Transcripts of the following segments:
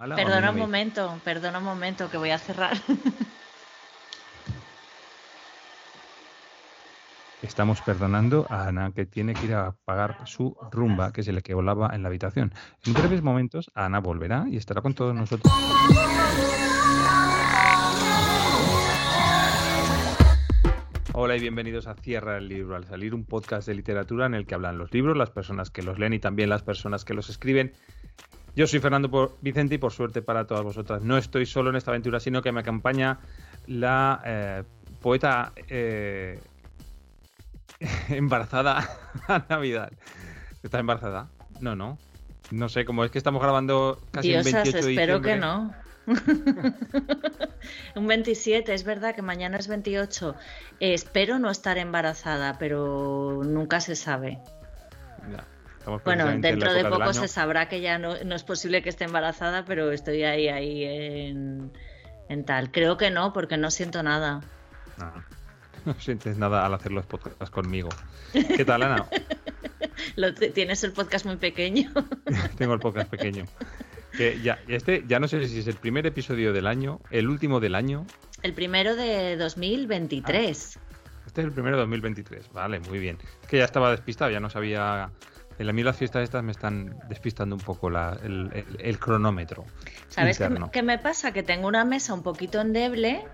Perdona un momento, perdona un momento que voy a cerrar. Estamos perdonando a Ana que tiene que ir a pagar su rumba que se le volaba en la habitación. En breves momentos Ana volverá y estará con todos nosotros. Hola y bienvenidos a Cierra el Libro al Salir, un podcast de literatura en el que hablan los libros, las personas que los leen y también las personas que los escriben. Yo soy Fernando Vicente y por suerte para todas vosotras no estoy solo en esta aventura, sino que me acompaña la eh, poeta eh, embarazada a Navidad. ¿Estás embarazada? No, no. No sé, como es que estamos grabando casi el 28 de espero que no. un 27, es verdad que mañana es 28. espero no estar embarazada, pero nunca se sabe. Ya. Bueno, dentro de poco se sabrá que ya no, es posible que esté embarazada, pero estoy ahí, ahí en, tal. Creo que no, porque no siento nada. No, sientes nada al hacer los podcasts conmigo. ¿Qué tal, Ana? tienes el podcast muy pequeño. Tengo el podcast pequeño. ya, este ya no sé si es el primer episodio del año, el último del año. El primero de 2023. Ah, este es el primero de 2023, vale, muy bien. Es que ya estaba despistado, ya no sabía en la mí las fiestas estas me están despistando un poco el, cronómetro. ¿Sabes qué, me pasa? Que tengo una mesa un poquito endeble,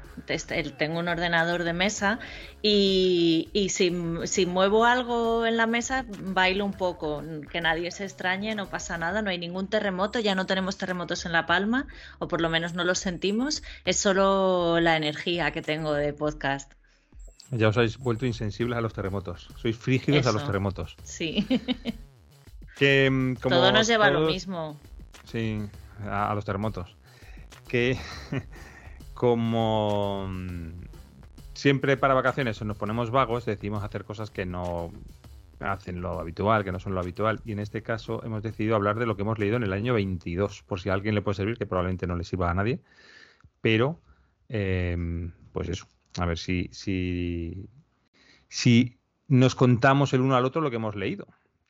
tengo un ordenador de mesa y, si, muevo algo en la mesa bailo un poco, que nadie se extrañe, no pasa nada, no hay ningún terremoto, ya no tenemos terremotos en La Palma, o por lo menos no los sentimos, es solo la energía que tengo de podcast. Ya os habéis vuelto insensibles a los terremotos. Sois frígidos a los terremotos. Sí. Que, mm, Todo nos lleva a lo mismo. Sí, a, los terremotos. Que como mm, siempre para vacaciones nos ponemos vagos, decimos hacer cosas que no hacen lo habitual, que no son lo habitual. Y en este caso hemos decidido hablar de lo que hemos leído en el año 22, por si a alguien le puede servir, que probablemente no le sirva a nadie. Pero, em, pues eso, a ver si, si, si nos contamos el uno al otro lo que hemos leído.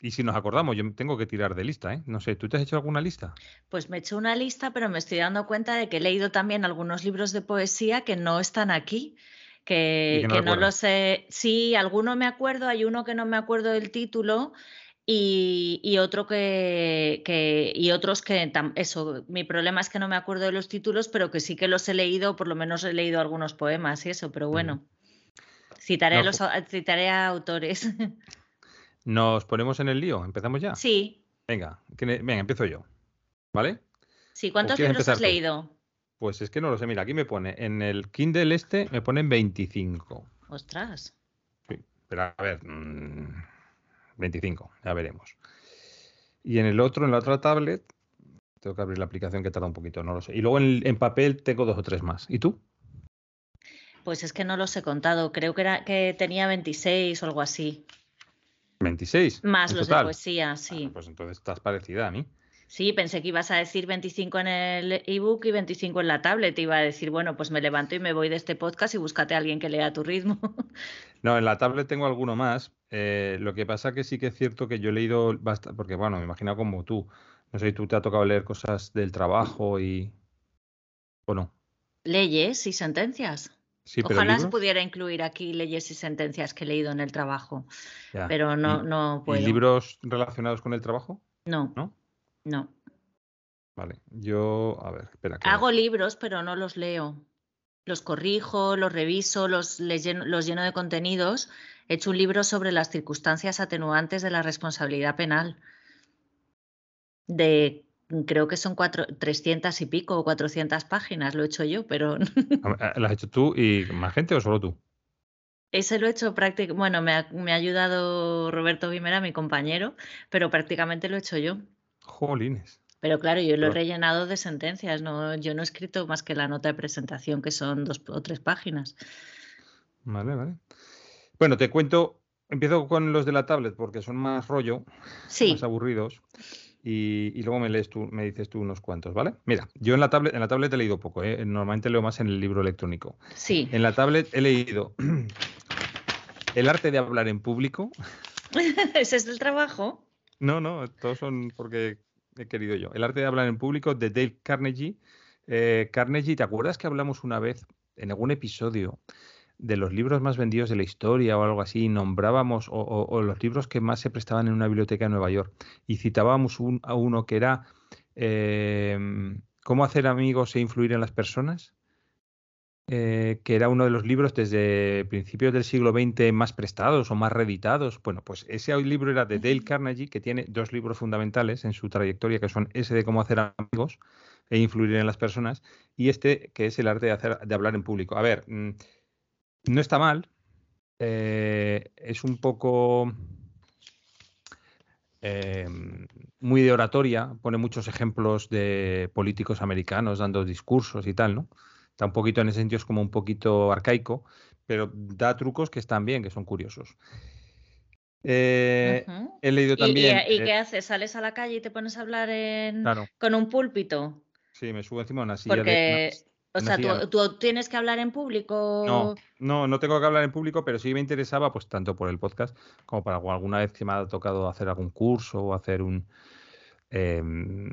Y si nos acordamos, yo tengo que tirar de lista, ¿eh? No sé, ¿tú te has hecho alguna lista? Pues me he hecho una lista, pero me estoy dando cuenta de que he leído también algunos libros de poesía que no están aquí. Que, no, lo no sé. Sí, alguno me acuerdo, hay uno que no me acuerdo del título y, otro que, que, y otros que eso mi problema es que no me acuerdo de los títulos pero que sí que los he leído por lo menos he leído algunos poemas y eso pero bueno citaré los citaré a autores ¿Nos ponemos en el lío? ¿Empezamos ya? Sí. Venga, venga, empiezo yo. ¿Vale? Sí, ¿cuántos libros has leído? Pues es que no lo sé. Mira, aquí me pone, en el Kindle este me ponen 25. Ostras. Sí, pero a ver, 25, mm, ya veremos. Y en el otro, en la otra tablet, tengo que abrir la aplicación que tarda un poquito, no lo sé. Y luego en, en papel tengo dos o tres más. ¿Y tú? Pues es que no los he contado. Creo que, era, que tenía 26 o algo así. 26. Más los de poesía, sí. pues entonces estás parecida a mí. Sí, pensé que ibas a decir 25 en el ebook y 25 en la tablet. Iba a decir, bueno, pues me levanto y me voy de este podcast y búscate a alguien que lea a tu ritmo. No, en la tablet tengo alguno más. Eh, lo que pasa que sí que es cierto que yo he leído bastante, porque bueno, me imagino como tú. No sé tú te ha tocado leer cosas del trabajo y. ¿O no? Leyes y sentencias. Ojalá se pudiera incluir aquí leyes y sentencias que he leído en el trabajo, pero no, no puedo. ¿Y libros relacionados con el trabajo? No. ¿No? No. Vale, yo, a ver, espera. Hago libros, pero no los leo. Los corrijo, los reviso, los, lleno, los lleno de contenidos. He hecho un libro sobre las circunstancias atenuantes de la responsabilidad penal de creo que son cuatro, 300 y pico o 400 páginas, lo he hecho yo, pero... ¿Lo has hecho tú y más gente o solo tú? Ese lo he hecho prácticamente, bueno, me ha, me ha, ayudado Roberto Vimera, mi compañero, pero prácticamente lo he hecho yo. Jolines. Pero claro, yo lo he rellenado de sentencias, no, yo no he escrito más que la nota de presentación, que son dos o tres páginas. Vale, vale. Bueno, te cuento, empiezo con los de la tablet porque son más rollo, más aburridos y, luego me lees tú, me dices tú unos cuantos, ¿vale? Mira, yo en la tablet, en la tablet he leído poco, ¿eh? normalmente leo más en el libro electrónico. Sí. En la tablet he leído El arte de hablar en público. ¿Ese es el trabajo? No, no, todos son porque he querido yo. El arte de hablar en público de Dale Carnegie. Eh, Carnegie, ¿te acuerdas que hablamos una vez en algún episodio de los libros más vendidos de la historia o algo así? Nombrábamos, o, los libros que más se prestaban en una biblioteca en Nueva York, y citábamos a uno que era eh, ¿Cómo hacer amigos e influir en las personas? Eh, que era uno de los libros desde principios del siglo XX más prestados o más reeditados. Bueno, pues ese libro era de Dale Carnegie, que tiene dos libros fundamentales en su trayectoria, que son ese de cómo hacer amigos e influir en las personas, y este que es el arte de, hacer, de hablar en público. A ver, mm, no está mal, eh, es un poco eh, muy de oratoria, pone muchos ejemplos de políticos americanos dando discursos y tal, ¿no? Está un poquito en ese sentido, es como un poquito arcaico, pero da trucos que están bien, que son curiosos. Eh, he leído también. ¿Y, qué haces? ¿Sales a la calle y te pones a hablar con un púlpito? Sí, me subo encima de una silla. de, o sea, ¿tú, tienes que hablar en público. No, no, no tengo que hablar en público, pero sí me interesaba, pues tanto por el podcast como para alguna vez que me ha tocado hacer algún curso o hacer un, Em,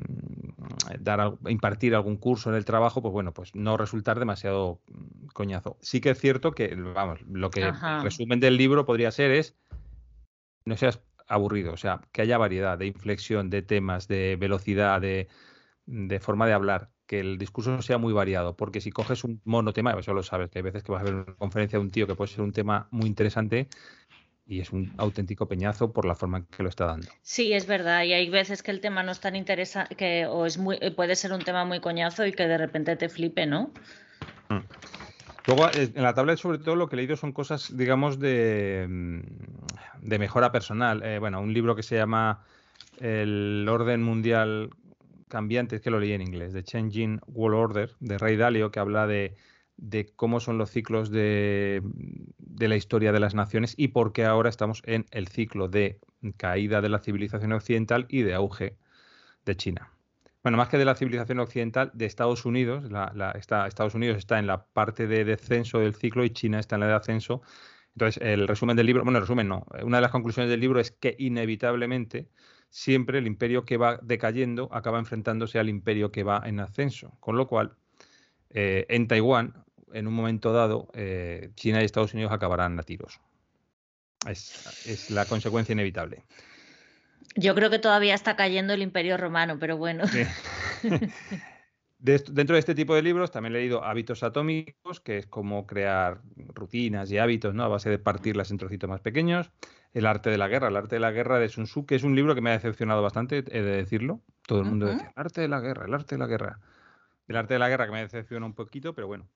dar, impartir algún curso en el trabajo, pues bueno, pues no resultar demasiado coñazo. Sí que es cierto que, vamos, lo que resumen del libro podría ser es no seas aburrido, o sea, que haya variedad de inflexión, de temas, de velocidad, de, de forma de hablar, que el discurso sea muy variado, porque si coges un monotema, eso lo sabes, que hay veces que vas a ver una conferencia de un tío que puede ser un tema muy interesante y es un auténtico peñazo por la forma en que lo está dando. Sí, es verdad, y hay veces que el tema no es tan interesante, que o es muy, puede ser un tema muy coñazo y que de repente te flipe, ¿no? Mm. Luego, eh, en la tablet, sobre todo, lo que he leído son cosas, digamos, de, mm, de mejora personal. Eh, bueno, un libro que se llama El orden mundial cambiante, es que lo leí en inglés, The Changing World Order, de Ray Dalio, que habla de de cómo son los ciclos de, la historia de las naciones y por qué ahora estamos en el ciclo de caída de la civilización occidental y de auge de China. Bueno, más que de la civilización occidental, de Estados Unidos, Estados Unidos está en la parte de descenso del ciclo y China está en la de ascenso. Entonces, el resumen del libro, bueno, el resumen no, una de las conclusiones del libro es que inevitablemente siempre el imperio que va decayendo acaba enfrentándose al imperio que va en ascenso, con lo cual eh, en Taiwán en un momento dado, eh, China y Estados Unidos acabarán a tiros. Es, la consecuencia inevitable. Yo creo que todavía está cayendo el imperio romano, pero bueno. dentro de este tipo de libros también he leído Hábitos Atómicos, que es cómo crear rutinas y hábitos ¿no? a base de partirlas en trocitos más pequeños. El arte de la guerra, el arte de la guerra de Sun Tzu, que es un libro que me ha decepcionado bastante, he de decirlo. Todo el mundo dice, arte de la guerra, el arte de la guerra. El arte de la guerra que me decepciona un poquito, pero bueno,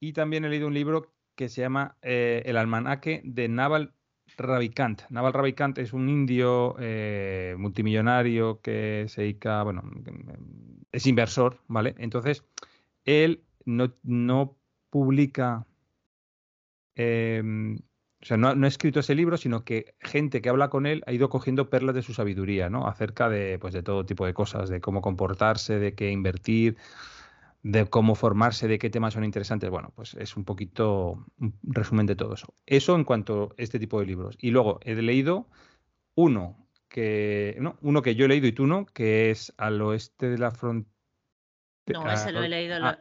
y también he leído un libro que se llama eh, El almanaque de Naval Ravikant. Naval Ravikant es un indio eh, multimillonario que se dedica, bueno, es inversor, ¿vale? Entonces, él no, publica, em, o sea, no, no, ha escrito ese libro, sino que gente que habla con él ha ido cogiendo perlas de su sabiduría, ¿no? Acerca de, pues, de todo tipo de cosas, de cómo comportarse, de qué invertir, de cómo formarse, de qué temas son interesantes. Bueno, pues es un poquito un resumen de todo eso. Eso en cuanto a este tipo de libros. Y luego he leído uno que, no, uno que yo he leído y tú no, que es al oeste de la frontera. No, ese lo he leído. Ah,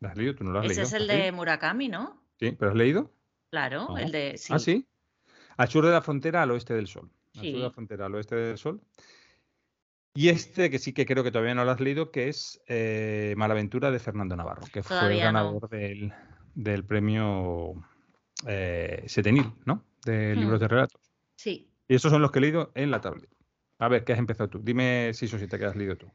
¿Lo has leído? ¿Tú no lo has ese leído? Ese es el de Murakami, ¿no? Sí, ¿pero has leído? Claro, el de... Sí. Ah, sí. Al sur de la frontera, al oeste del sol. Al sur de la frontera, al oeste del sol. Y este, que sí que creo que todavía no lo has leído, que es eh, Malaventura de Fernando Navarro, que fue el ganador del, premio eh, Setenil, ¿no? De hmm. libros de relatos. Sí. Y esos son los que he leído en la tablet. A ver, ¿qué has empezado tú? Dime seis o siete que has leído tú.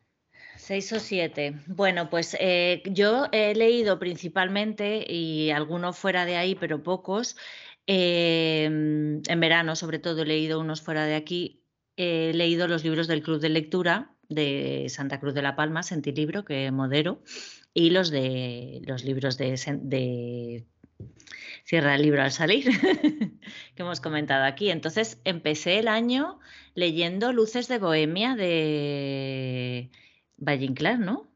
Seis o siete. Bueno, pues eh, yo he leído principalmente, y algunos fuera de ahí, pero pocos, en verano sobre todo he leído unos fuera de aquí, he leído los libros del Club de Lectura de Santa Cruz de la Palma, Sentilibro, que modero, y los de los libros de, de Cierra el libro al salir, que hemos comentado aquí. Entonces empecé el año leyendo Luces de Bohemia de Valle Inclán, ¿no?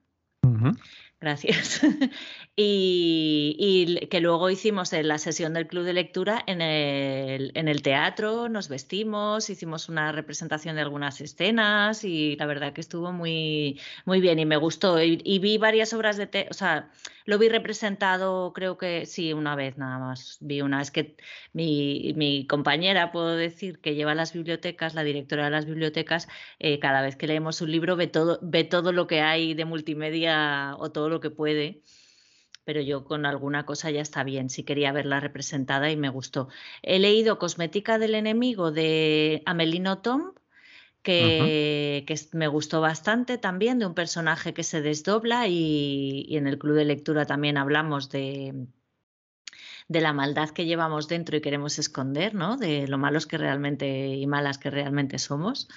Gracias. Y, que luego hicimos en la sesión del club de lectura en el, teatro, nos vestimos, hicimos una representación de algunas escenas y la verdad que estuvo muy, bien y me gustó. Y, vi varias obras de teatro, o sea, lo vi representado creo que sí, una vez nada más. Vi una, es que mi, mi compañera, puedo decir, que lleva las bibliotecas, la directora de las bibliotecas, eh, cada vez que leemos un libro ve todo, ve todo lo que hay de multimedia o todo lo que puede pero yo con alguna cosa ya está bien, si quería verla representada y me gustó. He leído Cosmética del Enemigo de Amelino Tom, que, me gustó bastante también, de un personaje que se desdobla y, en el club de lectura también hablamos de, de la maldad que llevamos dentro y queremos esconder, ¿no? De lo malos que realmente y malas que realmente somos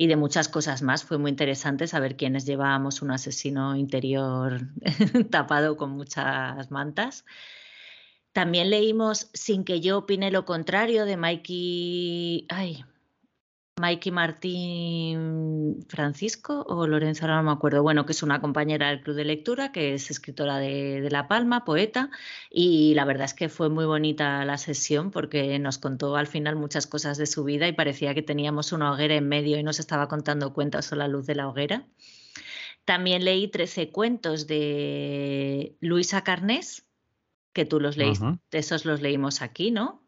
y de muchas cosas más. Fue muy interesante saber quiénes llevábamos un asesino interior tapado con muchas mantas. También leímos Sin que yo opine lo contrario de Mikey. Ay, Mikey Martín Francisco o Lorenzo, ahora no me acuerdo, bueno, que es una compañera del Club de Lectura, que es escritora de, La Palma, poeta, y la verdad es que fue muy bonita la sesión porque nos contó al final muchas cosas de su vida y parecía que teníamos una hoguera en medio y nos estaba contando cuentas a la luz de la hoguera. También leí 13 cuentos de Luisa Carnés, que tú los leíste, esos los leímos aquí, ¿no?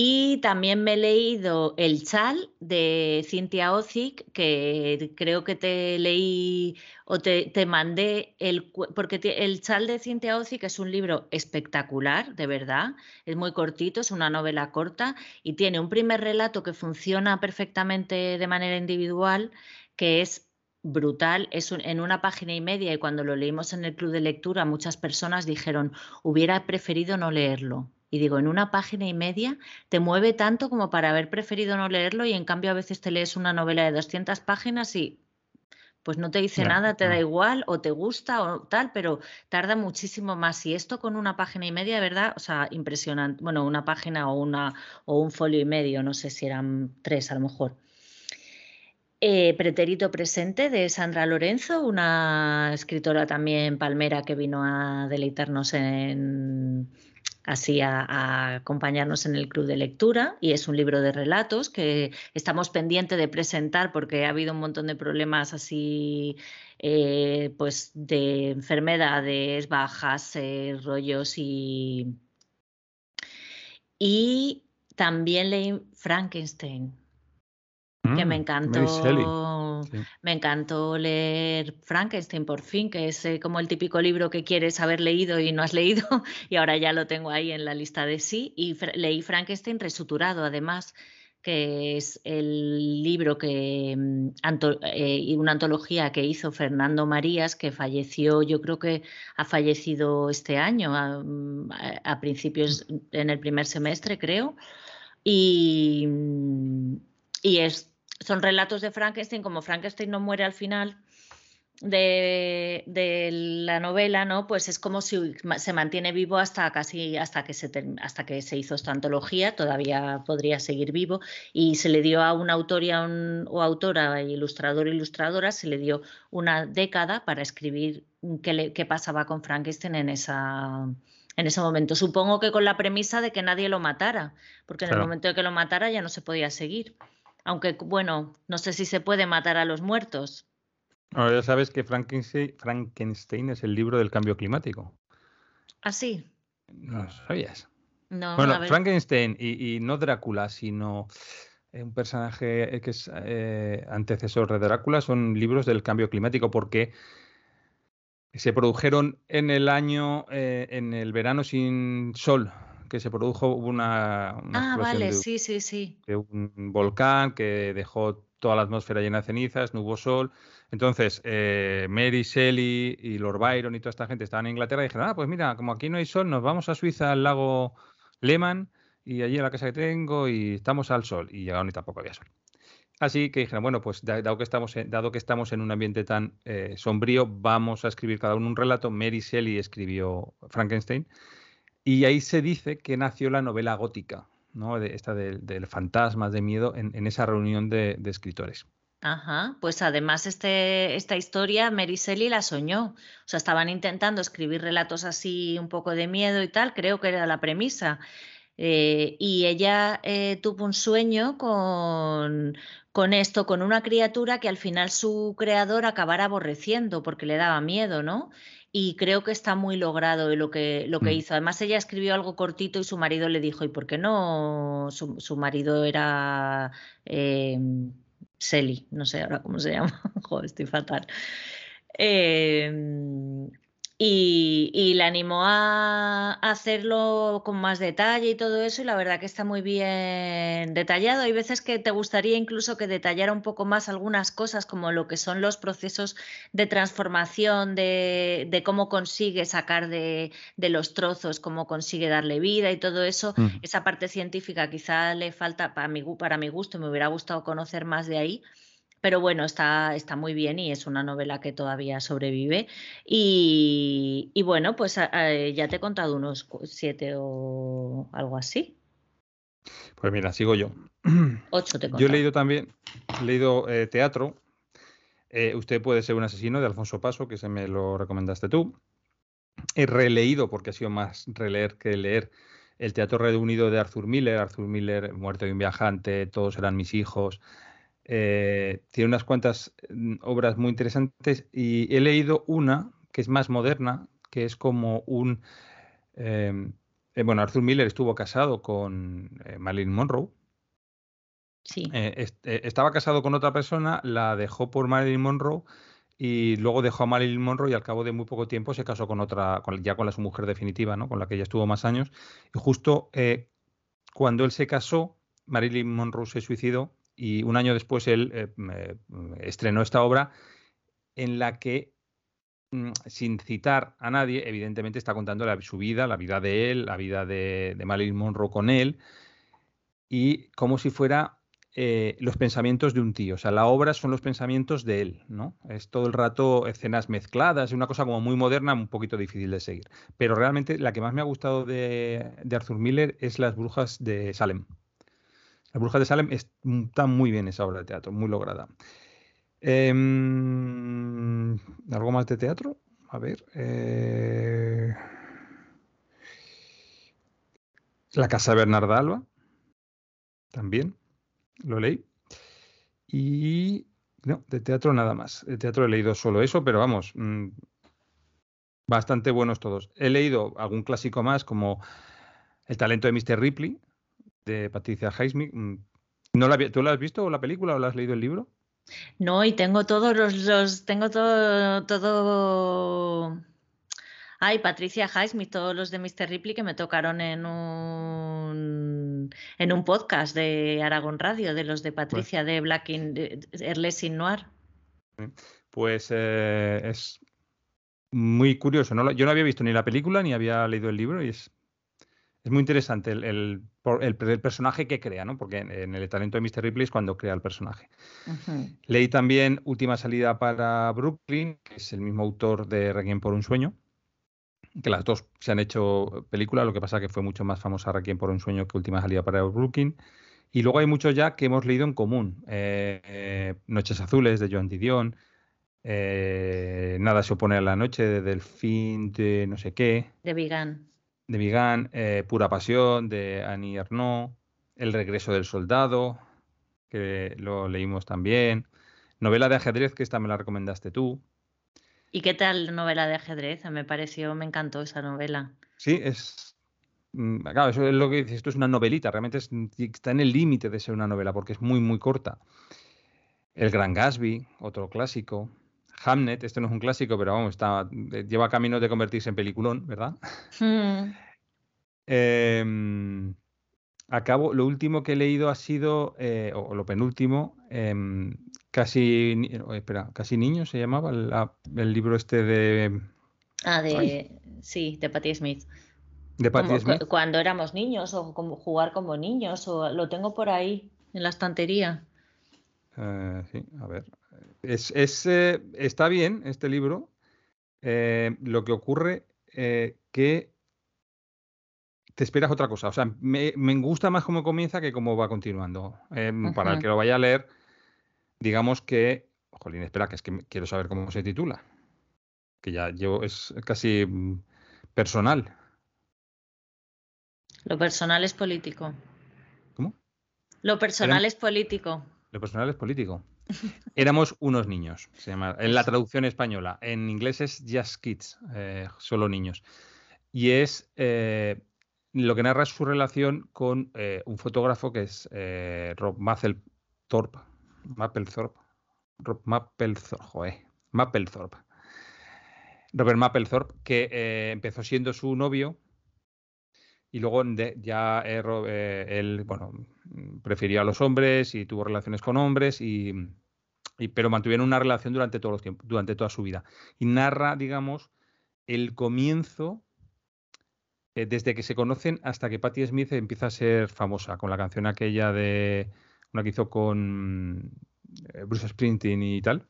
Y también me he leído El Chal de Cintia Ozic, que creo que te leí o te, mandé, el, porque El Chal de Cintia Ozic es un libro espectacular, de verdad. Es muy cortito, es una novela corta y tiene un primer relato que funciona perfectamente de manera individual, que es brutal, es en una página y media y cuando lo leímos en el club de lectura muchas personas dijeron, hubiera preferido no leerlo y digo, en una página y media te mueve tanto como para haber preferido no leerlo y en cambio a veces te lees una novela de 200 páginas y pues no te dice nada, te da igual o te gusta o tal, pero tarda muchísimo más. Y esto con una página y media, ¿verdad? O sea, impresionante. Bueno, una página o, una, o un folio y medio, no sé si eran tres a lo mejor. Eh, Pretérito Presente de Sandra Lorenzo, una escritora también palmera que vino a deleitarnos en, así a, acompañarnos en el club de lectura y es un libro de relatos que estamos pendientes de presentar porque ha habido un montón de problemas así eh, pues de enfermedades bajas, eh, rollos y, y también leí Frankenstein que me mm, me encantó leer Frankenstein por fin, que es eh, como el típico libro que quieres haber leído y no has leído, y ahora ya lo tengo ahí en la lista de sí. Y leí Frankenstein resuturado, además, que es el libro que mm, eh, una antología que hizo Fernando Marías, que falleció, yo creo que ha fallecido este año, a, mm, a principios en el primer semestre, creo. Y, y es son relatos de Frankenstein, como Frankenstein no muere al final de, la novela, ¿no? Pues es como si se mantiene vivo hasta casi hasta que se hasta que se hizo esta antología, todavía podría seguir vivo y se le dio a un autor y a un, o autora, ilustrador, ilustradora, se le dio una década para escribir qué, qué pasaba con Frankenstein en esa en ese momento. Supongo que con la premisa de que nadie lo matara, porque en el momento de que lo matara ya no se podía seguir. Aunque, bueno, no sé si se puede matar a los muertos. ya sabes que Frankenstein, es el libro del cambio climático. ¿Ah, sí? No lo sabías. No, bueno, Frankenstein y, no Drácula, sino eh, un personaje que es eh, antecesor de Drácula, son libros del cambio climático porque se produjeron en el año, eh, en el verano sin sol, que se produjo una, ah, vale, sí, sí, sí. de un volcán que dejó toda la atmósfera llena de cenizas, no hubo sol. Entonces, eh, Mary Shelley y Lord Byron y toda esta gente estaban en Inglaterra y dijeron, ah, pues mira, como aquí no hay sol, nos vamos a Suiza, al lago Lehmann, y allí en la casa que tengo, y estamos al sol. Y llegaron y tampoco había sol. Así que dijeron, bueno, pues dado que estamos en, dado que estamos en un ambiente tan eh, sombrío, vamos a escribir cada uno un relato. Mary Shelley escribió Frankenstein y ahí se dice que nació la novela gótica, ¿no? esta del, fantasma, de miedo, en, esa reunión de, escritores. Ajá, pues además este, esta historia Mary Shelley la soñó. O sea, estaban intentando escribir relatos así un poco de miedo y tal, creo que era la premisa. Eh, y ella eh, tuvo un sueño con, con esto, con una criatura que al final su creador acabara aborreciendo porque le daba miedo, ¿no? Y creo que está muy logrado lo que, lo que mm. hizo. Además, ella escribió algo cortito y su marido le dijo, ¿y por qué no? Su, marido era... Eh, Selly, no sé ahora cómo se llama, joder, estoy fatal. Em, y, y, le animó a, hacerlo con más detalle y todo eso, y la verdad que está muy bien detallado. Hay veces que te gustaría incluso que detallara un poco más algunas cosas, como lo que son los procesos de transformación, de, cómo consigue sacar de, los trozos, cómo consigue darle vida y todo eso. Mm. Esa parte científica quizá le falta, para mi, para mi gusto, me hubiera gustado conocer más de ahí pero bueno, está, está muy bien y es una novela que todavía sobrevive. Y, bueno, pues ya te he contado unos siete o algo así. Pues mira, sigo yo. Ocho te he Yo he leído también, he leído eh, teatro. Eh, usted puede ser un asesino de Alfonso Paso, que se me lo recomendaste tú. He releído, porque ha sido más releer que leer, el Teatro Reunido de Arthur Miller. Arthur Miller, Muerto de un viajante, Todos eran mis hijos. Eh, tiene unas cuantas mm, obras muy interesantes y he leído una que es más moderna, que es como un... Em, eh, bueno, Arthur Miller estuvo casado con eh, Marilyn Monroe. Sí. estaba casado con otra persona, la dejó por Marilyn Monroe y luego dejó a Marilyn Monroe y al cabo de muy poco tiempo se casó con otra, ya con la su mujer definitiva, ¿no? con la que ella estuvo más años. Y justo cuando él se casó, Marilyn Monroe se suicidó y un año después él eh, estrenó esta obra en la que, mm, sin citar a nadie, evidentemente está contando su vida, la vida de él, la vida de, Marilyn Monroe con él, y como si fuera eh, los pensamientos de un tío. O sea, la obra son los pensamientos de él, ¿no? Es todo el rato escenas mezcladas, es una cosa como muy moderna, un poquito difícil de seguir. Pero realmente la que más me ha gustado de Arthur Miller es Las Brujas de Salem. La Bruja de Salem está muy bien esa obra de teatro, muy lograda. Em, ¿Algo más de teatro? A ver. Eh, la Casa de Bernarda Alba. También. Lo leí. Y. No, de teatro nada más. De teatro he leído solo eso, pero vamos. Mm, bastante buenos todos. He leído algún clásico más, como El talento de Mr. Ripley, de Patricia Highsmith. Mm, ¿No la, ¿Tú la has visto la película o la has leído el libro? No, y tengo todos los, tengo todo, todo. Ay, Patricia Highsmith, todos los de Mr. Ripley que me tocaron en un en un podcast de Aragón Radio, de los de pues Patricia de Black in Erlesing Noir. Pues eh, es muy curioso. ¿no? Yo no había visto ni la película ni había leído el libro y es es muy interesante el, el, personaje que crea, ¿no? Porque en, el talento de Mr. Ripley es cuando crea el personaje. Leí también Última salida para Brooklyn, que es el mismo autor de Requiem por un sueño, que las dos se han hecho película, lo que pasa que fue mucho más famosa Requiem por un sueño que Última salida para Brooklyn. Y luego hay muchos ya que hemos leído en común. Eh, eh, Noches Azules de Joan Didion, eh, Nada se opone a la noche de Delfín de no sé qué. De Vigan de Vigan, eh, Pura Pasión, de Annie Ernaux, El regreso del soldado, que lo leímos también, novela de ajedrez, que esta me la recomendaste tú. ¿Y qué tal novela de ajedrez? Me pareció, me encantó esa novela. Sí, es... Mm, claro, eso es lo que dices, esto es una novelita, realmente está en el límite de ser una novela, porque es muy, muy corta. El Gran Gatsby, otro clásico. Hamnet, este no es un clásico, pero vamos, está, eh, lleva camino de convertirse en peliculón, ¿verdad? Hmm. Em, acabo, lo último que he leído ha sido, eh, o lo penúltimo, em, casi, espera, casi niño se llamaba el, libro este de... Ah, de, sí, de Patti Smith. De Patti Smith. Cuando éramos niños, o como jugar como niños, o lo tengo por ahí, en la estantería. Eh, sí, a ver. Es, eh, está bien este libro. Eh, lo que ocurre que te esperas otra cosa. O sea, me, gusta más cómo comienza que cómo va continuando. para el que lo vaya a leer, digamos que, jolín, espera, que es que quiero saber cómo se titula, que ya yo es casi mm, personal. Lo personal es político. ¿Cómo? Lo personal es político. Lo personal es político. Éramos unos niños, se llama, en la traducción española. En inglés es Just Kids, eh, solo niños. Y es eh, lo que narra su relación con eh, un fotógrafo que es Rob Mapplethorpe. Mapplethorpe. Rob Mapplethorpe. Mapplethorpe. Robert Mapplethorpe, que empezó siendo su novio y luego ya él, bueno, prefería a los hombres y tuvo relaciones con hombres y, pero mantuvieron una relación durante todos los tiempos, durante toda su vida. Y narra, digamos, el comienzo eh, desde que se conocen hasta que Patti Smith empieza a ser famosa con la canción aquella de una que hizo con eh, Bruce Springsteen y tal.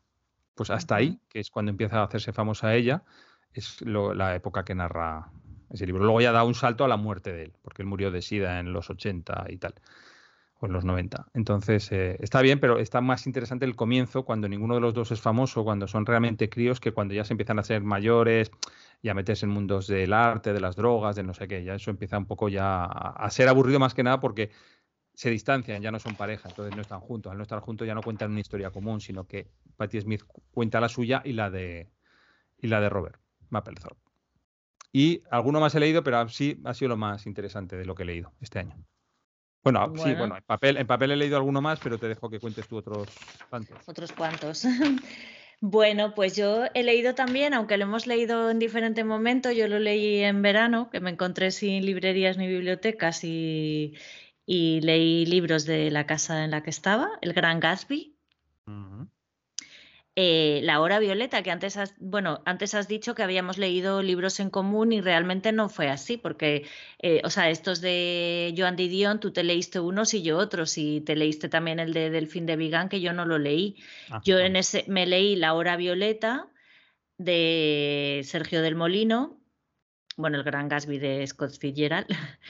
Pues hasta ahí, que es cuando empieza a hacerse famosa ella, es la época que narra ese libro. Luego ya da un salto a la muerte de él, porque él murió de sida en los 80 y tal o en los 90. Entonces, eh, está bien, pero está más interesante el comienzo, cuando ninguno de los dos es famoso, cuando son realmente críos, que cuando ya se empiezan a ser mayores y a meterse en mundos del arte, de las drogas, de no sé qué. Ya eso empieza un poco ya a, ser aburrido más que nada porque se distancian, ya no son pareja, entonces no están juntos. Al no estar juntos ya no cuentan una historia común, sino que Patti Smith cuenta la suya y la de, y la de Robert Mapplethorpe. Y alguno más he leído, pero sí ha sido lo más interesante de lo que he leído este año. Bueno, sí, bueno, en papel, en papel he leído alguno más, pero te dejo que cuentes tú otros cuantos. Otros cuantos. Bueno, pues yo he leído también, aunque lo hemos leído en diferente momento, yo lo leí en verano, que me encontré sin librerías ni bibliotecas y, leí libros de la casa en la que estaba, El Gran Gatsby. Eh, la hora violeta, que antes has, bueno, antes has dicho que habíamos leído libros en común y realmente no fue así, porque, eh, o sea, estos de Joan Didion, tú te leíste unos y yo otros, y te leíste también el de Delfín de Vigan, que yo no lo leí. Ah, yo en ese me leí La hora violeta de Sergio del Molino, bueno, el gran Gasby de Scott Fitzgerald,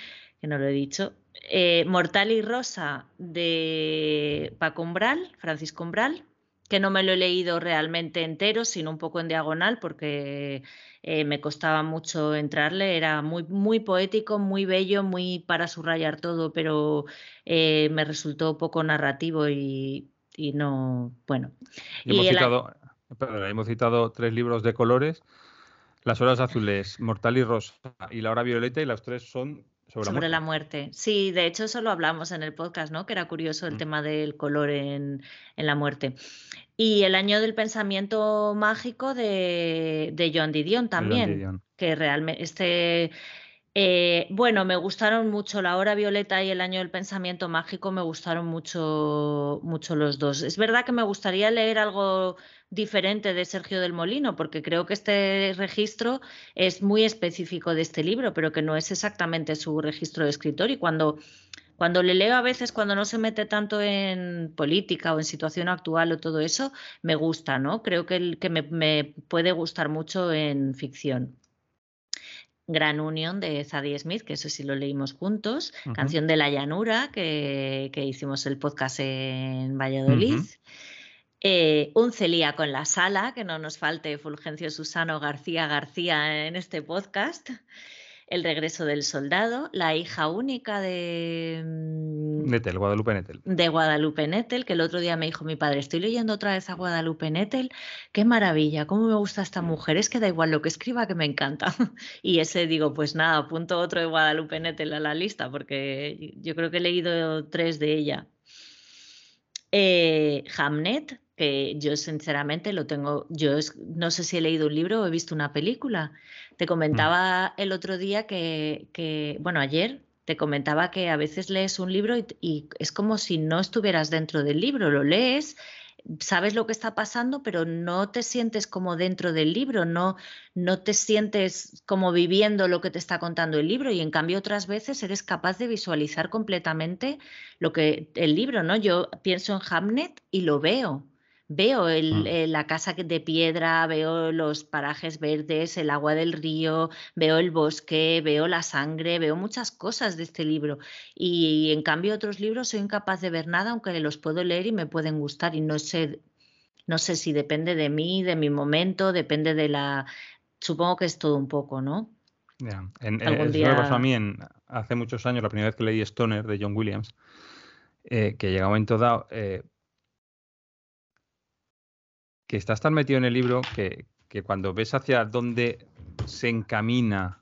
que no lo he dicho. Eh, Mortal y Rosa de Paco Umbral, Francisco Umbral que no me lo he leído realmente entero, sino un poco en diagonal, porque eh, me costaba mucho entrarle. Era muy, muy poético, muy bello, muy para subrayar todo, pero eh, me resultó poco narrativo y, no. Bueno. hemos, citado, hemos citado tres libros de colores. Las horas azules, Mortal y Rosa y La hora violeta, y las tres son sobre, la, muerte. Sí, de hecho eso lo hablamos en el podcast, ¿no? Que era curioso el mm. tema del color en, la muerte. Y el año del pensamiento mágico de, de Joan Didion también, que realmente este... Eh, bueno, me gustaron mucho La Hora Violeta y El Año del Pensamiento Mágico, me gustaron mucho, mucho los dos. Es verdad que me gustaría leer algo diferente de Sergio del Molino, porque creo que este registro es muy específico de este libro, pero que no es exactamente su registro de escritor. Y cuando, cuando le leo a veces, cuando no se mete tanto en política o en situación actual o todo eso, me gusta, ¿no? Creo que, que me, puede gustar mucho en ficción. Gran Unión de Zadie Smith, que eso sí lo leímos juntos, Canción de la Llanura, que, hicimos el podcast en Valladolid. Eh, un celíaco en la sala, que no nos falte Fulgencio Susano García García en este podcast. El regreso del soldado, la hija única de mm, Nettel, Guadalupe Nettel. De Guadalupe Nettel, que el otro día me dijo mi padre, estoy leyendo otra vez a Guadalupe Nettel, qué maravilla, cómo me gusta esta mujer, es que da igual lo que escriba, que me encanta. Y ese digo, pues nada, apunto otro de Guadalupe Nettel a la lista, porque yo creo que he leído tres de ella. Eh, Hamnet, que yo sinceramente lo tengo, yo no sé si he leído un libro o he visto una película. Te mm. comentaba el otro día que, bueno, ayer te comentaba que a veces lees un libro y, es como si no estuvieras dentro del libro, lo lees, sabes lo que está pasando, pero no te sientes como dentro del libro, no, no te sientes como viviendo lo que te está contando el libro y en cambio otras veces eres capaz de visualizar completamente lo que el libro, ¿no? Yo pienso en Hamnet y lo veo veo mm. la casa de piedra, veo los parajes verdes, el agua del río, veo el bosque, veo la sangre, veo muchas cosas de este libro. Y en cambio otros libros soy incapaz de ver nada, aunque los puedo leer y me pueden gustar y no sé, no sé si depende de mí, de mi momento, depende de la... Supongo que es todo un poco, ¿no? Ya. En, eh, pasó a mí hace muchos años, la primera vez que leí Stoner de John Williams, eh, que llega un momento dado eh, que estás tan metido en el libro que, cuando ves hacia dónde se encamina,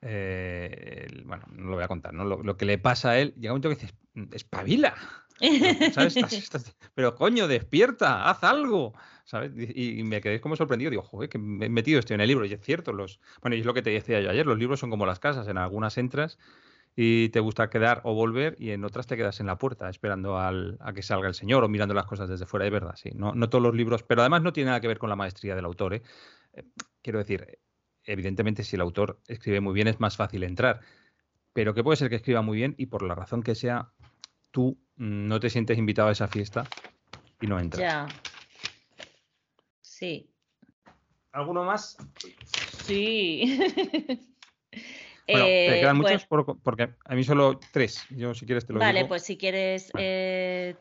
bueno, no lo voy a contar, ¿no? Lo, que le pasa a él, llega un momento que dices, mm, espabila. pero coño, despierta, haz algo. ¿sabes? Y, me quedé como sorprendido, digo, joder, que me he metido esto en el libro, y es cierto, los, bueno, y es lo que te decía yo ayer, los libros son como las casas, en algunas entras y te gusta quedar o volver y en otras te quedas en la puerta esperando al, a que salga el señor o mirando las cosas desde fuera, de verdad, sí, no, no todos los libros, pero además no tiene nada que ver con la maestría del autor, ¿eh? Eh, quiero decir, evidentemente si el autor escribe muy bien es más fácil entrar, pero que puede ser que escriba muy bien y por la razón que sea, tú no te sientes invitado a esa fiesta y no entras. Ya. Sí. ¿Alguno más? Sí. Bueno, ¿te quedan eh, muchos? porque a mí solo tres. Yo, si quieres, te lo Vale, pues si quieres. Eh,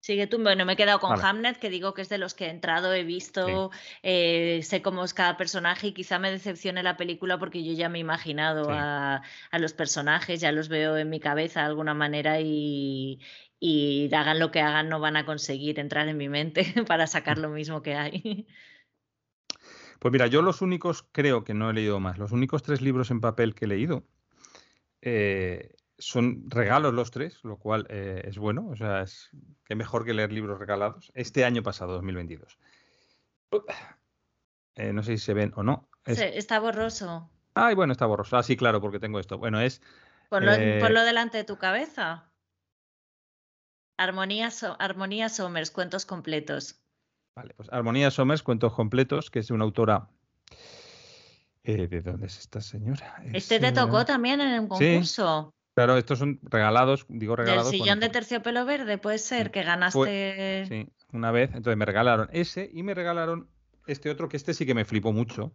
sigue tú. Bueno, me he quedado con Hamnet, que digo que es de los que he entrado, he visto, eh, sé cómo es cada personaje y quizá me decepcione la película porque yo ya me he imaginado a, a, los personajes, ya los veo en mi cabeza de alguna manera y, y hagan lo que hagan, no van a conseguir entrar en mi mente para sacar lo mismo que hay. Pues mira, yo los únicos, creo que no he leído más, los únicos tres libros en papel que he leído eh, son regalos los tres, lo cual eh, es bueno, o sea, es que mejor que leer libros regalados. Este año pasado, 2022. Eh, no sé si se ven o no. Está borroso. Ay, bueno, está borroso. Ah, sí, claro, porque tengo esto. Bueno, es... Ponlo, ponlo delante de tu cabeza. Armonía, Armonía Somers, cuentos completos. Vale, pues Armonía Somers, cuentos completos, que es una autora. Eh, ¿De dónde es esta señora? este te tocó también en un concurso. Claro, estos son regalados, digo regalados. Del sillón de terciopelo verde, puede ser, mm, que ganaste. sí, una vez. Entonces me regalaron ese y me regalaron este otro, que este sí que me flipó mucho.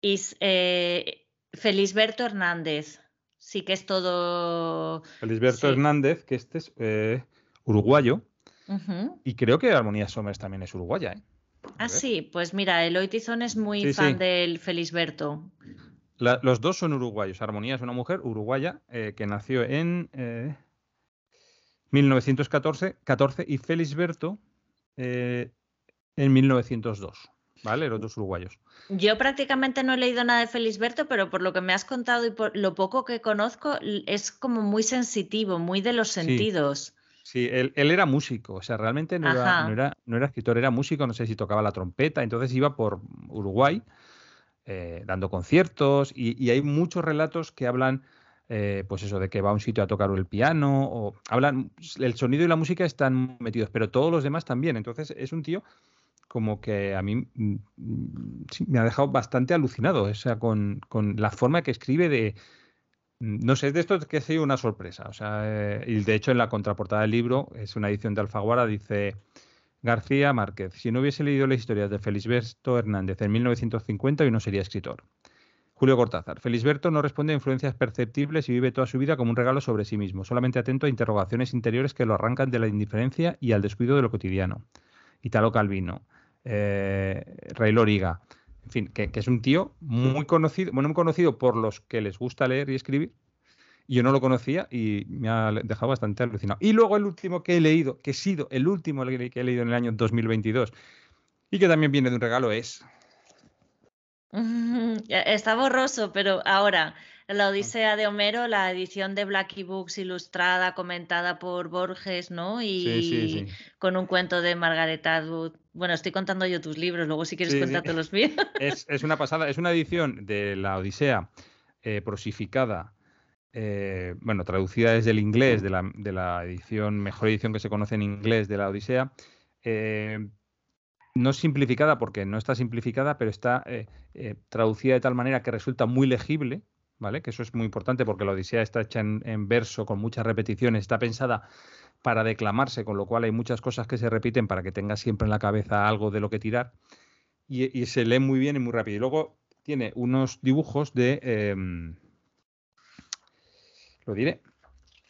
Y eh, Felisberto Hernández sí que es todo. Felisberto Hernández, que este es eh. Y creo que Armonía Somers también es uruguaya. ¿eh? Ah, sí, pues mira, Eloy Tizón es muy fan del Felisberto. los dos son uruguayos. Armonía es una mujer uruguaya eh, que nació en 1914 14, y Felisberto en 1902. ¿vale? Los dos uruguayos. Yo prácticamente no he leído nada de Felisberto, pero por lo que me has contado y por lo poco que conozco, es como muy sensitivo, muy de los sentidos. Sí, él, era músico, o sea, realmente no era, no era, escritor, era músico, no sé si tocaba la trompeta, entonces iba por Uruguay eh, dando conciertos y, hay muchos relatos que hablan, eh, pues eso, de que va a un sitio a tocar el piano, o hablan, el sonido y la música están metidos, pero todos los demás también, entonces es un tío como que a mí mm, me ha dejado bastante alucinado, o sea, con, la forma que escribe de... Mm, no sé, de esto que ha sido una sorpresa. O sea, eh, y de hecho en la contraportada del libro, es una edición de Alfaguara, dice García Márquez, si no hubiese leído las historias de Felisberto Hernández en 1950, hoy no sería escritor. Julio Cortázar. Felisberto no responde a influencias perceptibles y vive toda su vida como un regalo sobre sí mismo, solamente atento a interrogaciones interiores que lo arrancan de la indiferencia y al descuido de lo cotidiano. Italo Calvino eh, Ray Loriga, en fin, que, es un tío muy conocido, bueno, muy conocido por los que les gusta leer y escribir. Yo no lo conocía y me ha dejado bastante alucinado. Y luego el último que he leído, que he sido el último que he leído en el año 2022 y que también viene de un regalo es... Está borroso, pero ahora, la Odisea de Homero, la edición de Blackie Books ilustrada, comentada por Borges, ¿no? Y con un cuento de Margaret Atwood. Bueno, estoy contando yo tus libros, luego si quieres contarte los míos. Es, una pasada, es una edición de la Odisea eh, prosificada, eh, bueno, traducida desde el inglés, de la, de la, edición, mejor edición que se conoce en inglés de la Odisea. Eh, no simplificada porque no está simplificada, pero está traducida de tal manera que resulta muy legible ¿vale? Que eso es muy importante porque la Odisea está hecha en, verso, con muchas repeticiones, está pensada para declamarse, con lo cual hay muchas cosas que se repiten para que tengas siempre en la cabeza algo de lo que tirar. Y, se lee muy bien y muy rápido. Y luego tiene unos dibujos de. Em, lo diré.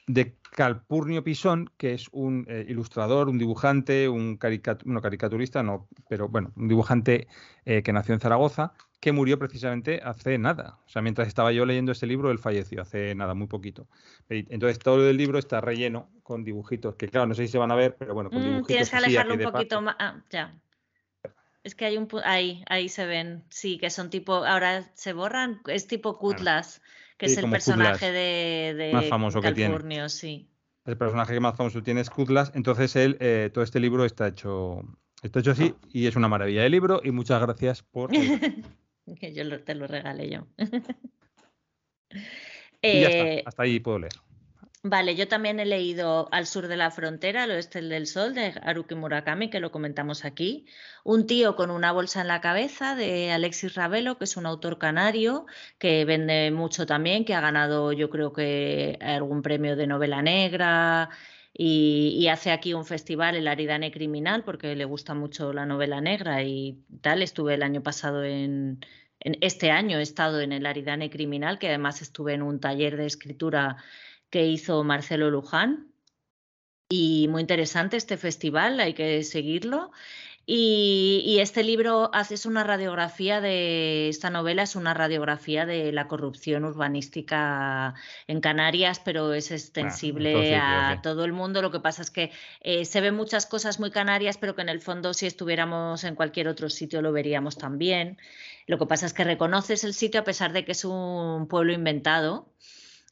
De Calpurnio Pisón, que es un eh, ilustrador, un dibujante, un caricaturista, no, pero bueno, un dibujante eh, que nació en Zaragoza, que murió precisamente hace nada. O sea, mientras estaba yo leyendo este libro, él falleció hace nada, muy poquito. Entonces, todo el libro está relleno con dibujitos, que claro, no sé si se van a ver, pero bueno, con mm, dibujitos. Tienes que alejarlo un poquito más. Ah, ya. Es que hay un ahí, ahí se ven, sí, que son tipo, ahora se borran, es tipo Kutlas, que es el personaje de, de, más famoso que tiene. sí. El personaje que más famoso tiene es Kutlas, entonces él, eh, todo este libro está hecho, está hecho así y es una maravilla de libro y muchas gracias por... que yo te lo regalé yo. y ya está, eh, hasta ahí puedo leer. Vale, yo también he leído Al sur de la frontera, al oeste del sol, de Haruki Murakami, que lo comentamos aquí. Un tío con una bolsa en la cabeza, de Alexis Ravelo, que es un autor canario, que vende mucho también, que ha ganado yo creo que algún premio de novela negra. Y, hace aquí un festival, el Aridane Criminal, porque le gusta mucho la novela negra y tal. Estuve el año pasado en, en este año he estado en el Aridane Criminal, que además estuve en un taller de escritura que hizo Marcelo Luján. Y muy interesante este festival, hay que seguirlo. Y, este libro hace una radiografía de esta novela, es una radiografía de la corrupción urbanística en Canarias, pero es ah, extensible a todo el mundo. Lo que pasa es que eh, se ven muchas cosas muy canarias, pero que en el fondo si estuviéramos en cualquier otro sitio lo veríamos también. Lo que pasa es que reconoces el sitio a pesar de que es un pueblo inventado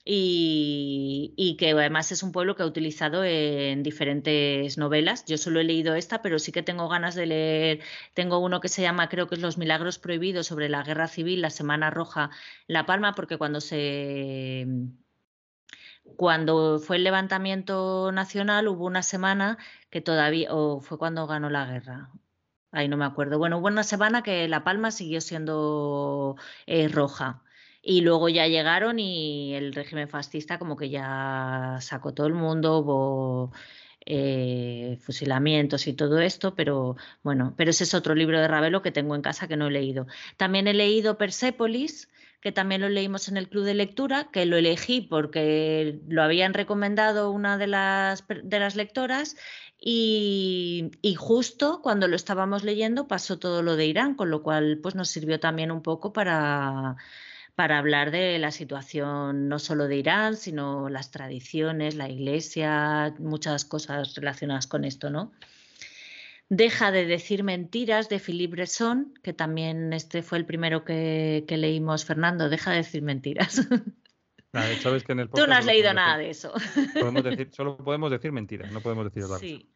y, que además es un pueblo que ha utilizado en diferentes novelas. Yo solo he leído esta, pero sí que tengo ganas de leer. Tengo uno que se llama, creo que es Los Milagros Prohibidos sobre la Guerra Civil, la Semana Roja, La Palma, porque cuando se cuando fue el levantamiento nacional hubo una semana que todavía, o fue cuando ganó la guerra, ahí no me acuerdo. Bueno, hubo una semana que La Palma siguió siendo eh, roja. Y luego ya llegaron y el régimen fascista como que ya sacó todo el mundo, hubo eh, fusilamientos y todo esto, pero bueno, pero ese es otro libro de Ravelo que tengo en casa que no he leído. También he leído Persépolis, que también lo leímos en el club de lectura, que lo elegí porque lo habían recomendado una de las, de las lectoras y, y, justo cuando lo estábamos leyendo pasó todo lo de Irán, con lo cual pues nos sirvió también un poco para para hablar de la situación no solo de Irán, sino las tradiciones, la iglesia, muchas cosas relacionadas con esto, ¿no? Deja de decir mentiras de Philippe Bresson, que también este fue el primero que, leímos, Fernando, deja de decir mentiras. Tú no has leído nada de eso. solo podemos decir mentiras, no podemos decir otra sí.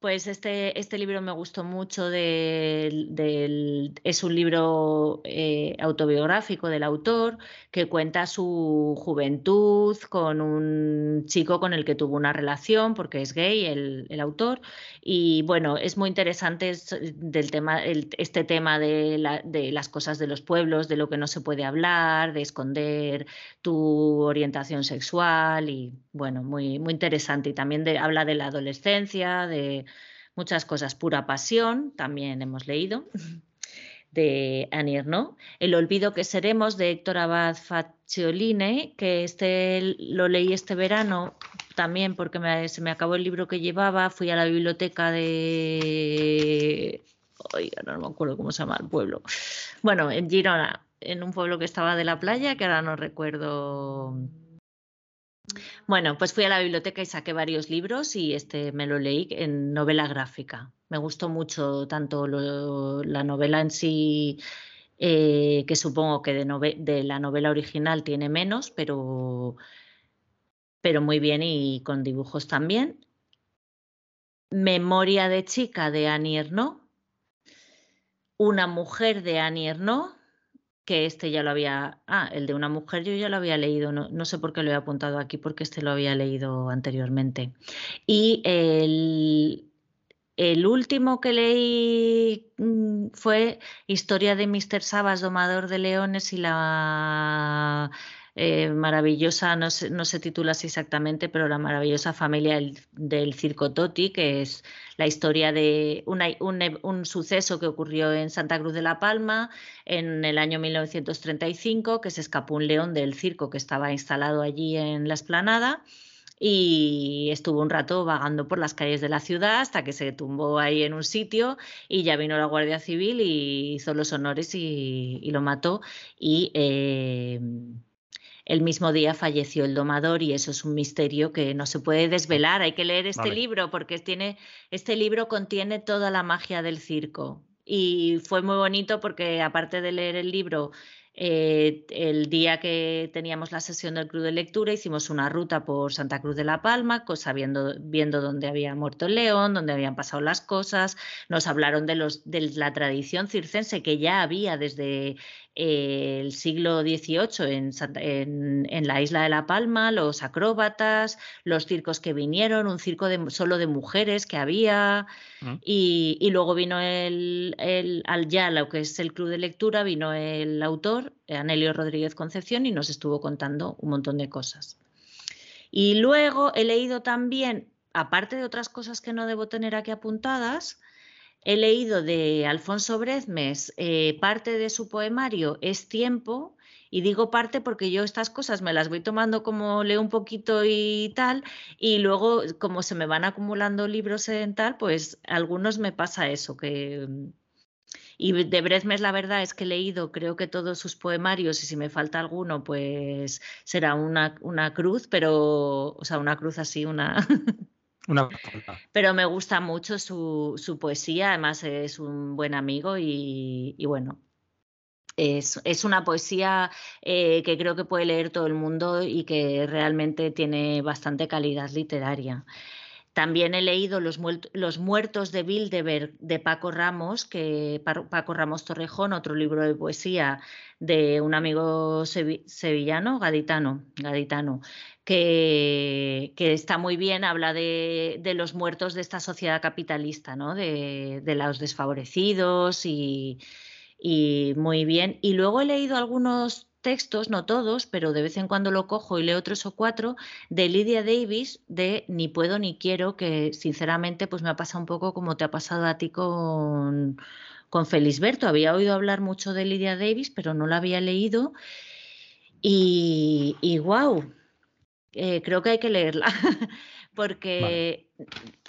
Pues este, este libro me gustó mucho, del, es un libro eh, autobiográfico del autor que cuenta su juventud con un chico con el que tuvo una relación, porque es gay el, autor, y bueno, es muy interesante del tema, este tema de, de, las cosas de los pueblos, de lo que no se puede hablar, de esconder tu orientación sexual, y bueno, muy, muy interesante. Y también de, habla de la adolescencia, de muchas cosas. Pura pasión, también hemos leído, de Annie. El olvido que seremos, de Héctor Abad Faccioline, que este lo leí este verano también porque se me acabó el libro que llevaba. Fui a la biblioteca de... Oiga, no me acuerdo cómo se llama el pueblo. Bueno, en Girona, en un pueblo que estaba de la playa, que ahora no recuerdo bueno, pues fui a la biblioteca y saqué varios libros y este me lo leí en novela gráfica. Me gustó mucho tanto la novela en sí, eh, que supongo que de, la novela original tiene menos, pero, pero muy bien y con dibujos también. Memoria de chica de Annie Ernaux. Una mujer de Annie Ernaux que este ya lo había, ah, el de una mujer yo ya lo había leído, no, no, sé por qué lo he apuntado aquí, porque este lo había leído anteriormente. Y el, el último que leí mm, fue Historia de Mr. Sabas, domador de leones y la eh, maravillosa, no se, no se, titula así exactamente, pero la maravillosa familia del, circo Toti, que es la historia de un, un, suceso que ocurrió en Santa Cruz de la Palma en el año 1935, que se escapó un león del circo que estaba instalado allí en la esplanada y estuvo un rato vagando por las calles de la ciudad hasta que se tumbó ahí en un sitio y ya vino la Guardia Civil y hizo los honores y, lo mató y eh, el mismo día falleció el domador y eso es un misterio que no se puede desvelar. Hay que leer este libro porque tiene, este libro contiene toda la magia del circo. Y fue muy bonito porque aparte de leer el libro, eh, el día que teníamos la sesión del Club de Lectura hicimos una ruta por Santa Cruz de la Palma, sabiendo, viendo dónde había muerto el león, dónde habían pasado las cosas. Nos hablaron de, los, de la tradición circense que ya había desde el siglo XVIII en, en, la isla de La Palma, los acróbatas, los circos que vinieron, un circo de, solo de mujeres que había, mm. y, luego vino el, el, al ya lo que es el club de lectura, vino el autor, Anelio Rodríguez Concepción, y nos estuvo contando un montón de cosas. Y luego he leído también, aparte de otras cosas que no debo tener aquí apuntadas, He leído de Alfonso Brezmes eh, parte de su poemario Es tiempo, y digo parte porque yo estas cosas me las voy tomando como leo un poquito y tal, y luego como se me van acumulando libros en tal, pues algunos me pasa eso, que... Y de Brezmes la verdad es que he leído creo que todos sus poemarios y si me falta alguno pues será una, una cruz, pero, o sea, una cruz así, una... Pero me gusta mucho su, poesía, además es un buen amigo y, bueno, es, una poesía eh, que creo que puede leer todo el mundo y que realmente tiene bastante calidad literaria. También he leído Los, Muertos de Bilderberg de Paco Ramos, que Paco Ramos Torrejón, otro libro de poesía de un amigo sevillano, gaditano, gaditano que, está muy bien, habla de, los muertos de esta sociedad capitalista, ¿no? de, los desfavorecidos y, y muy bien. Y luego he leído algunos textos, no todos, pero de vez en cuando lo cojo y leo tres o cuatro, de Lydia Davis, de Ni puedo ni quiero, que sinceramente pues me ha pasado un poco como te ha pasado a ti con, con Felisberto. Había oído hablar mucho de Lydia Davis, pero no la había leído. Y, y wow, eh, creo que hay que leerla. porque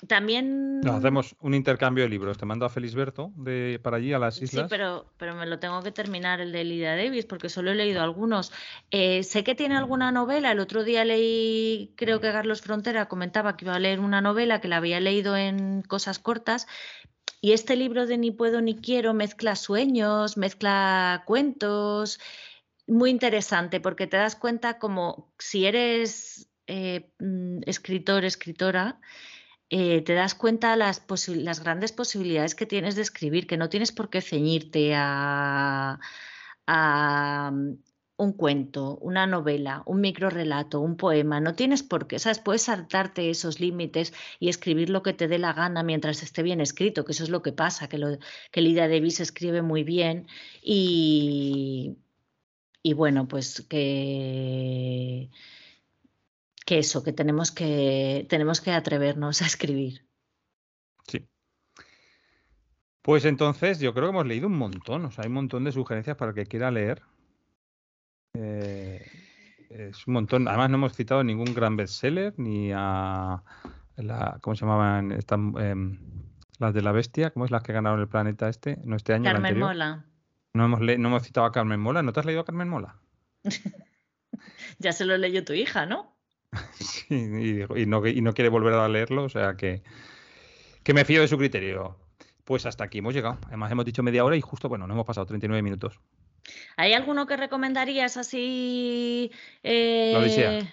también... Nos hacemos un intercambio de libros. Te mando a Felisberto de, para allí, a las islas. Sí, pero, pero me lo tengo que terminar el de Lidia Davis porque solo he leído algunos. Eh, sé que tiene alguna novela. El otro día leí, creo que Carlos Frontera comentaba que iba a leer una novela que la había leído en cosas cortas. Y este libro de Ni puedo ni quiero mezcla sueños, mezcla cuentos. Muy interesante porque te das cuenta como si eres eh, mm, escritor, escritora, eh, te das cuenta las, las grandes posibilidades que tienes de escribir, que no tienes por qué ceñirte a, mm, un cuento, una novela, un microrelato, un poema, no tienes por qué, ¿sabes? Puedes saltarte esos límites y escribir lo que te dé la gana mientras esté bien escrito, que eso es lo que pasa, que, lo, que Lidia Davis escribe muy bien y, y bueno, pues que que eso, que tenemos que, tenemos que atrevernos a escribir. Sí. Pues entonces yo creo que hemos leído un montón, o sea, hay un montón de sugerencias para el que quiera leer. Eh, es un montón. Además no hemos citado ningún gran bestseller, ni a la, ¿cómo se llamaban? Em, las de la bestia, ¿cómo es las que ganaron el planeta este? No este año. Carmen Mola. No hemos, no hemos citado a Carmen Mola. ¿No te has leído a Carmen Mola? ya se lo leyó tu hija, ¿no? y, no, quiere volver a leerlo, o sea que, que me fío de su criterio. Pues hasta aquí hemos llegado. Además hemos dicho media hora y justo, bueno, no hemos pasado 39 minutos. ¿Hay alguno que recomendarías así? Eh...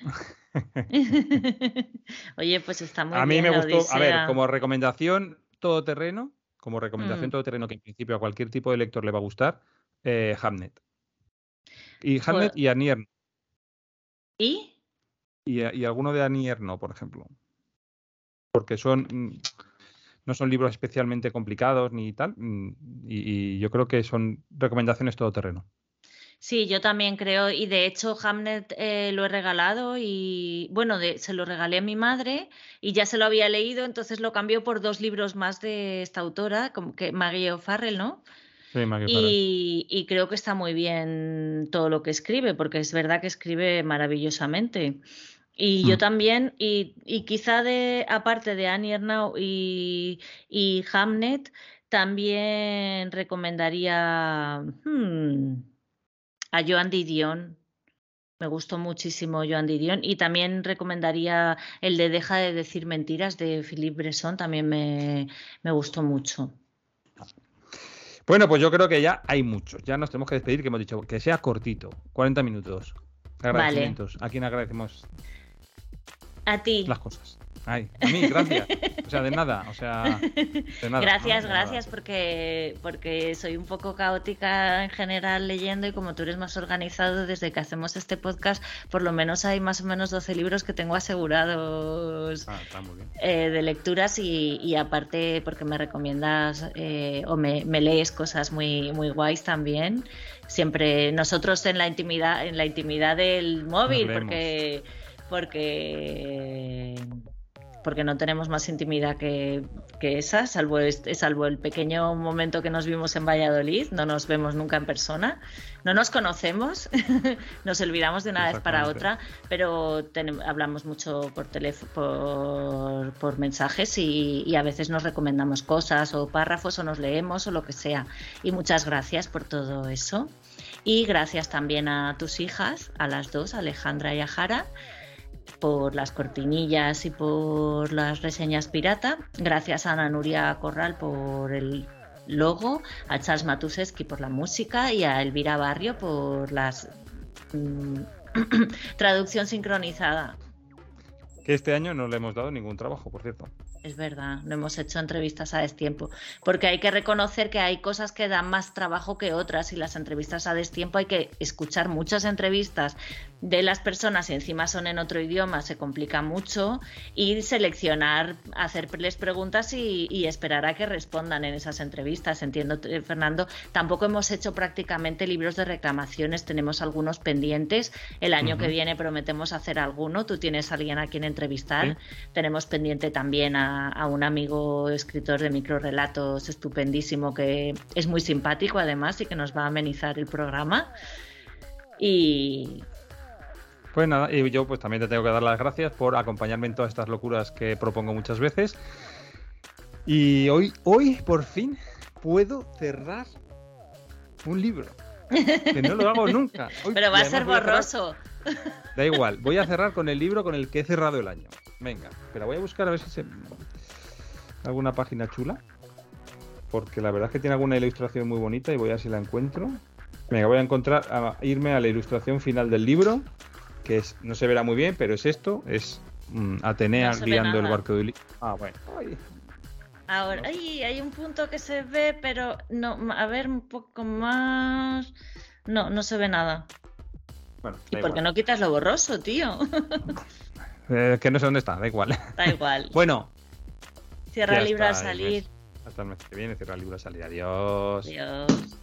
Oye, pues está muy. A mí me gustó, a ver, como recomendación todoterreno, como recomendación mm. todoterreno que en principio a cualquier tipo de lector le va a gustar, eh, Hamnet. Y Hamnet y Anier. ¿Y? Y, alguno de Anier no, por ejemplo. Porque son mm, no son libros especialmente complicados ni tal, mm, y, yo creo que son recomendaciones todoterreno. Sí, yo también creo, y de hecho Hamnet eh, lo he regalado y bueno, se lo regalé a mi madre y ya se lo había leído, entonces lo cambió por dos libros más de esta autora, como que Maggie O'Farrell, ¿no? Sí, Maggie y, y, creo que está muy bien todo lo que escribe, porque es verdad que escribe maravillosamente. Y yo mm. también, y, y, quizá de, aparte de Annie Ernaux y, y Hamnet, también recomendaría hmm, a Joan Didion. Me gustó muchísimo Joan Didion. Y también recomendaría el de Deja de decir mentiras de Philippe Bresson. También me, me gustó mucho. Bueno, pues yo creo que ya hay muchos. Ya nos tenemos que despedir, que hemos dicho que sea cortito, 40 minutos. Agradecimientos. ¿A quién agradecemos? A ti. Las cosas. Ay, a mí, gracias. O sea, de nada, o sea, Gracias, gracias, porque, porque soy un poco caótica en general leyendo y como tú eres más organizado desde que hacemos este podcast, por lo menos hay más o menos 12 libros que tengo asegurados ah, eh, de lecturas y, aparte porque me recomiendas eh, o me, lees cosas muy, muy guays también. Siempre nosotros en la intimidad, en la intimidad del móvil, porque porque porque no tenemos más intimidad que, esa, salvo, salvo el pequeño momento que nos vimos en Valladolid, no nos vemos nunca en persona, no nos conocemos, nos olvidamos de una vez para otra, pero hablamos mucho por teléfono, por, mensajes y, y, a veces nos recomendamos cosas o párrafos o nos leemos o lo que sea. Y muchas gracias por todo eso. Y gracias también a tus hijas, a las dos, Alejandra y a Jara por las cortinillas y por las reseñas pirata. Gracias a Ana Nuria Corral por el logo, a Charles Matuseski por la música y a Elvira Barrio por la mm, traducción sincronizada. Que este año no le hemos dado ningún trabajo, por cierto. Es verdad, no hemos hecho entrevistas a destiempo, porque hay que reconocer que hay cosas que dan más trabajo que otras y las entrevistas a destiempo hay que escuchar muchas entrevistas de las personas y encima son en otro idioma, se complica mucho y seleccionar, hacerles preguntas y, esperar a que respondan en esas entrevistas. Entiendo, eh, Fernando, tampoco hemos hecho prácticamente libros de reclamaciones, tenemos algunos pendientes. El año que viene prometemos hacer alguno, tú tienes a alguien a quien entrevistar, tenemos pendiente también a a, un amigo escritor de microrelatos estupendísimo que es muy simpático además y que nos va a amenizar el programa. Y, pues nada, y yo pues también te tengo que dar las gracias por acompañarme en todas estas locuras que propongo muchas veces. Y hoy, hoy por fin puedo cerrar un libro. Que no lo hago nunca. Pero va a ser borroso. Da igual, voy a cerrar con el libro con el que he cerrado el año. Venga, pero voy a buscar a ver si se... alguna página chula. Porque la verdad es que tiene alguna ilustración muy bonita y voy a ver si la encuentro. Venga, voy a encontrar, a irme a la ilustración final del libro, que es, no se verá muy bien, pero es esto, es mm, Atenea guiando el barco de Ah, bueno. Ahora, hay un punto que se ve, pero no, a ver un poco más. No, no se ve nada. Bueno, ¿Y por qué no quitas lo borroso, tío? Eh, que no sé dónde está, da igual. Da igual. bueno. Cierra el libro al salir. Hasta el mes que viene, cierra el libro al salir. Adiós. Adiós.